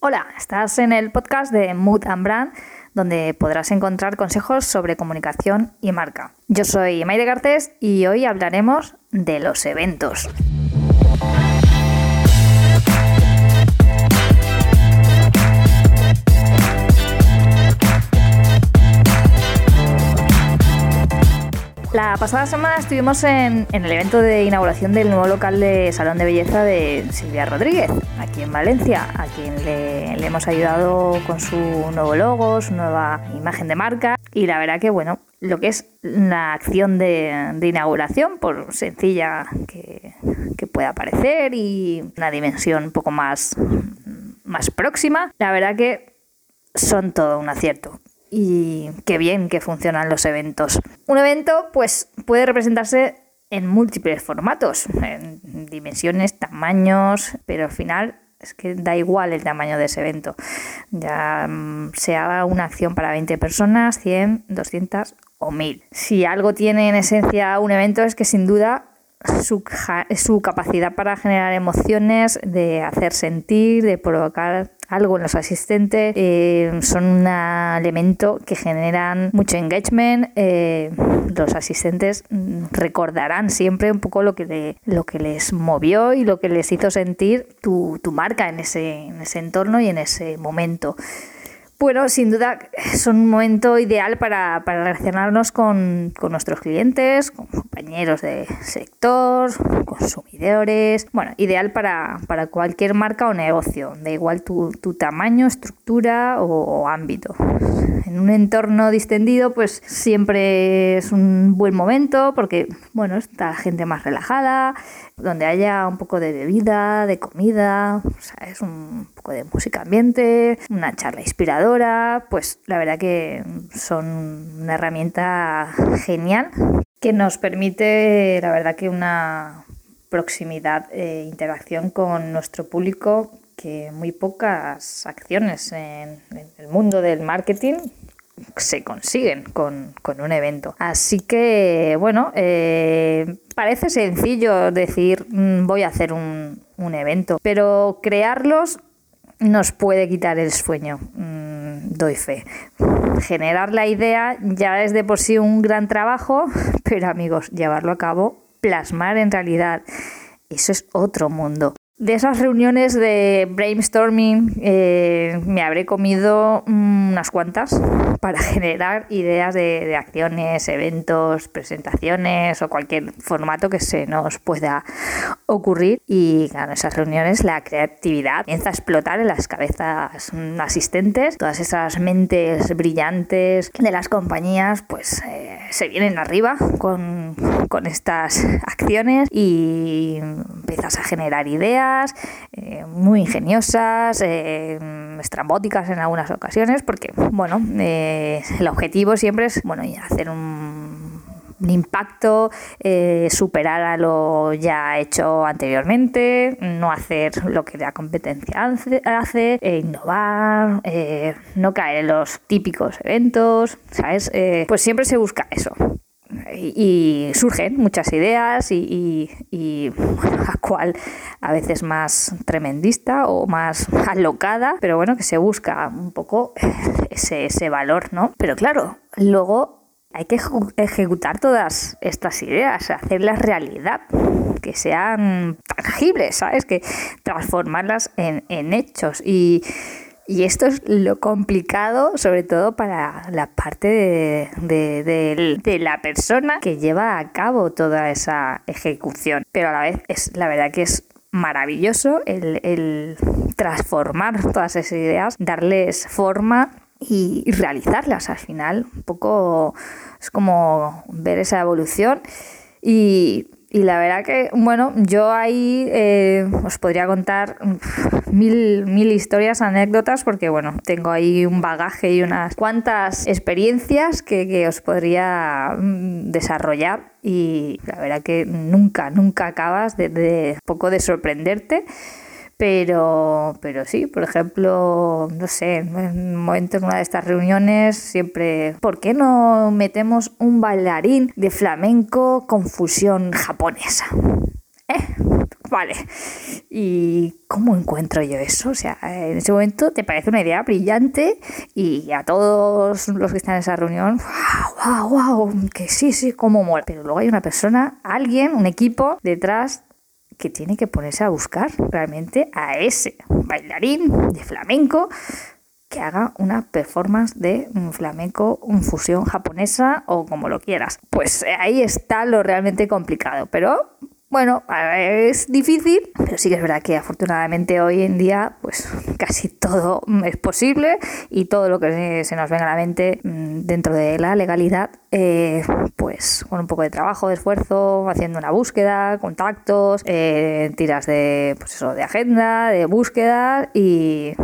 Hola, estás en el podcast de Mood and Brand, donde podrás encontrar consejos sobre comunicación y marca. Yo soy Maide Garcés y hoy hablaremos de los eventos. La pasada semana estuvimos en, el evento de inauguración del nuevo local de Salón de Belleza de Silvia Rodríguez, aquí en Valencia, a quien le, hemos ayudado con su nuevo logo, su nueva imagen de marca. Y la verdad que, bueno, lo que es la acción de, inauguración, por sencilla que, pueda parecer y una dimensión un poco más, más próxima, la verdad que son todo un acierto y qué bien que funcionan los eventos. Un evento pues puede representarse en múltiples formatos, en dimensiones, tamaños, pero al final es que da igual el tamaño de ese evento. Ya mm, sea una acción para 20 personas, 100, 200 o 1000. Si algo tiene en esencia un evento es que sin duda su, su capacidad para generar emociones, de hacer sentir, de provocar algo en los asistentes, eh, son un elemento que generan mucho engagement. Eh, los asistentes recordarán siempre un poco lo que, lo que les movió y lo que les hizo sentir tu, tu marca en ese, en ese entorno y en ese momento. Bueno, sin duda son un momento ideal para, relacionarnos con, nuestros clientes, con compañeros de sector, consumidores. Bueno, ideal para, cualquier marca o negocio, da igual tu, tamaño, estructura o, ámbito. En un entorno distendido, pues siempre es un buen momento porque, bueno, está la gente más relajada, donde haya un poco de bebida, de comida, es un poco de música ambiente, una charla inspiradora, pues la verdad que son una herramienta genial que nos permite, la verdad que una proximidad e interacción con nuestro público que muy pocas acciones en el mundo del marketing se consiguen con, un evento. Así que, bueno, eh, parece sencillo decir mm, voy a hacer un, evento, pero crearlos nos puede quitar el sueño, mm, doy fe. Generar la idea ya es de por sí un gran trabajo, pero amigos, llevarlo a cabo, plasmar en realidad, eso es otro mundo. De esas reuniones de brainstorming eh, me habré comido unas cuantas para generar ideas de, acciones, eventos, presentaciones o cualquier formato que se nos pueda ocurrir. Y en esas reuniones la creatividad comienza a explotar en las cabezas asistentes. Todas esas mentes brillantes de las compañías pues eh, se vienen arriba con, con estas acciones y empiezas a generar ideas eh, muy ingeniosas, eh, estrambóticas en algunas ocasiones, porque, bueno, eh, el objetivo siempre es, bueno, hacer un impacto, superar a lo ya hecho anteriormente, no hacer lo que la competencia hace, innovar, no caer en los típicos eventos, ¿sabes? pues siempre se busca eso y, surgen muchas ideas y, y, a cual a veces más tremendista o más alocada, pero bueno, que se busca un poco ese, ese valor, ¿no? Pero claro, luego hay que ejecutar todas estas ideas, hacerlas realidad, que sean tangibles, ¿sabes? Que transformarlas en, en hechos y y esto es lo complicado, sobre todo para la parte de, la persona que lleva a cabo toda esa ejecución. Pero a la vez es la verdad que es maravilloso el, transformar todas esas ideas, darles forma y, realizarlas al final. Un poco es como ver esa evolución y y la verdad que, bueno, yo ahí eh, os podría contar mil, mil historias, anécdotas, porque, bueno, tengo ahí un bagaje y unas cuantas experiencias que, que os podría mm, desarrollar. Y la verdad que nunca, nunca acabas de, de poco de sorprenderte. Pero, pero sí, por ejemplo, no sé, en un momento en una de estas reuniones siempre, ¿por qué no metemos un bailarín de flamenco con fusión japonesa? ¿Eh? vale. ¿Y cómo encuentro yo eso? O sea, en ese momento te parece una idea brillante y a todos los que están en esa reunión, wow, wow, wow, que sí, sí, cómo mola. Pero luego hay una persona, alguien, un equipo detrás que tiene que ponerse a buscar realmente a ese bailarín de flamenco que haga una performance de flamenco, un fusión japonesa o como lo quieras. Pues ahí está lo realmente complicado, pero bueno, es difícil, pero sí que es verdad que afortunadamente hoy en día pues casi todo es posible y todo lo que se nos venga a la mente mm, dentro de la legalidad, eh, pues con un poco de trabajo, de esfuerzo, haciendo una búsqueda, contactos, eh, tiras de, pues eso, de agenda, de búsqueda y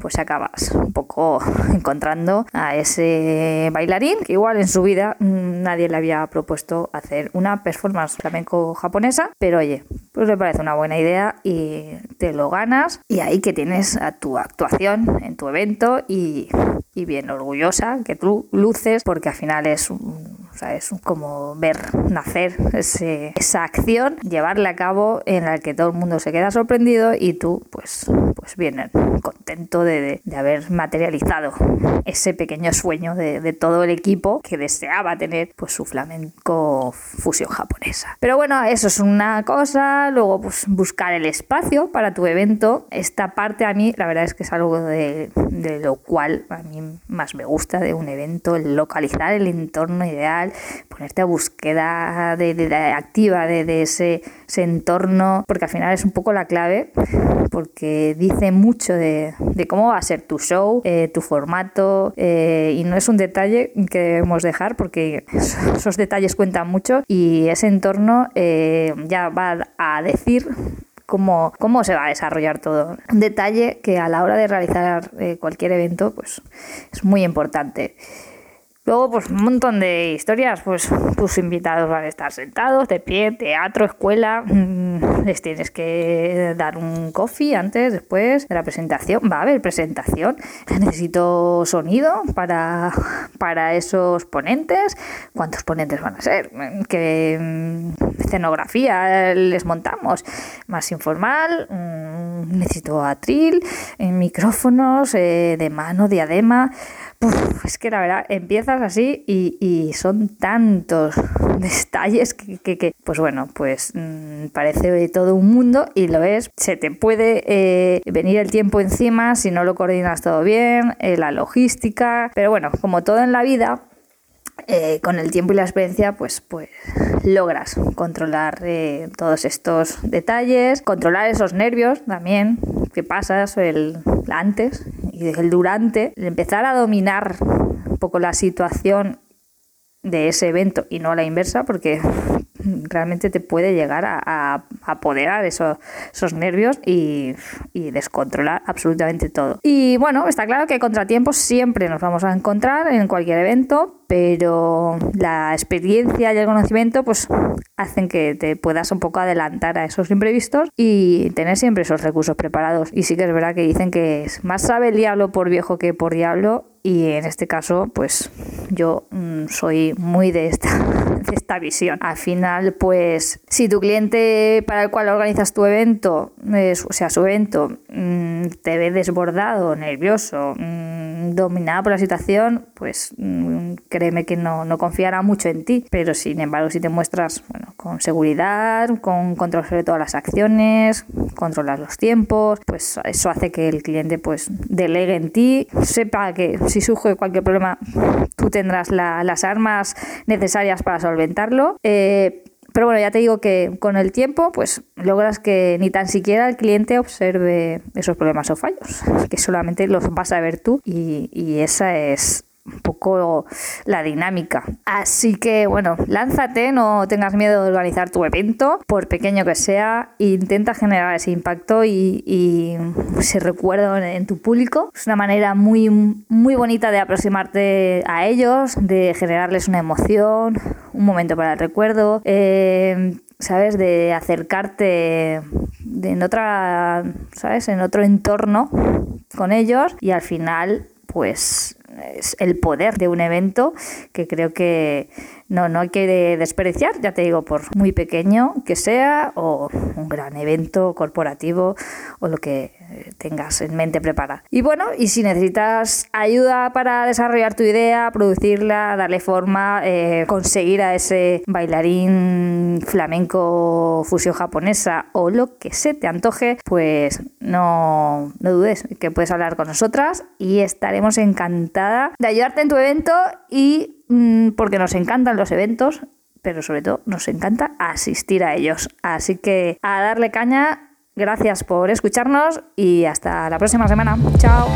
pues acabas un poco encontrando a ese bailarín que igual en su vida mm, nadie le había propuesto hacer una performance flamenco japonesa, pero oye, pues me parece una buena idea y te lo ganas. Y ahí que tienes a tu actuación en tu evento y, bien orgullosa que tú luces porque al final es un es como ver nacer esa acción, llevarla a cabo en la que todo el mundo se queda sorprendido y tú, pues, pues contento de, haber materializado ese pequeño sueño de, todo el equipo que deseaba tener pues su flamenco fusión japonesa. Pero bueno, eso es una cosa, luego pues buscar el espacio para tu evento. Esta parte a mí la verdad es que es algo de, de lo cual a mí más me gusta de un evento, el localizar el entorno ideal ponerte a búsqueda de, activa de, ese, entorno, porque al final es un poco la clave, porque dice mucho de, cómo va a ser tu show, eh, tu formato, eh, y no es un detalle que debemos dejar, porque esos detalles cuentan mucho y ese entorno eh, ya va a decir Cómo, cómo, se va a desarrollar todo. Un detalle que a la hora de realizar cualquier evento pues, es muy importante. Luego, pues un montón de historias, pues tus invitados van a estar sentados, de pie, teatro, escuela, les tienes que dar un coffee antes, después de la presentación, va a haber presentación, necesito sonido para, para esos ponentes, ¿cuántos ponentes van a ser? ¿Qué escenografía les montamos? Más informal, mm, necesito atril, eh, micrófonos eh, de mano, diadema, es que la verdad, empiezas así y, son tantos detalles que, pues bueno, pues mm, parece todo un mundo y lo es. Se te puede eh, venir el tiempo encima si no lo coordinas todo bien, eh, la logística, pero bueno, como todo en la vida, eh, con el tiempo y la experiencia, pues, pues logras controlar todos estos detalles, controlar esos nervios también que pasas, el antes y el durante, empezar a dominar un poco la situación de ese evento y no la inversa, porque realmente te puede llegar a, apoderar esos, nervios y, descontrolar absolutamente todo. Y bueno, está claro que contratiempos siempre nos vamos a encontrar en cualquier evento, pero la experiencia y el conocimiento pues hacen que te puedas un poco adelantar a esos imprevistos y tener siempre esos recursos preparados. Y sí que es verdad que dicen que es más sabe el diablo por viejo que por diablo y en este caso pues yo mm, soy muy de esta, de esta visión. Al final pues si tu cliente para el cual organizas tu evento, o sea su evento, mm, te ve desbordado, nervioso, mm, dominado por la situación, pues créeme que no, no confiará mucho en ti. Pero sin embargo si te muestras bueno, con seguridad, con control sobre todas las acciones, controlas los tiempos, pues eso hace que el cliente pues delegue en ti, sepa que si surge cualquier problema, tú tendrás las armas necesarias para solventarlo. Eh, pero bueno, ya te digo que con el tiempo, pues logras que ni tan siquiera el cliente observe esos problemas o fallos, que solamente los vas a ver tú y, y esa es un poco la dinámica. Así que bueno, lánzate, no tengas miedo de organizar tu evento, por pequeño que sea, intenta generar ese impacto y, ese recuerdo en, tu público. Es una manera muy, muy bonita de aproximarte a ellos, de generarles una emoción, un momento para el recuerdo. Eh, ¿sabes? De acercarte en otra, ¿sabes? En otro entorno con ellos y al final, pues el poder de un evento que creo que no, no hay que despreciar, ya te digo, por muy pequeño que sea o un gran evento corporativo o lo que tengas en mente preparada. Y bueno, y si necesitas ayuda para desarrollar tu idea, producirla, darle forma, eh, conseguir a ese bailarín flamenco fusión japonesa o lo que se te antoje, pues no, no dudes que puedes hablar con nosotras y estaremos encantada de ayudarte en tu evento y porque nos encantan los eventos pero sobre todo nos encanta asistir a ellos. Así que a darle caña Gracias por escucharnos y hasta la próxima semana. Chao.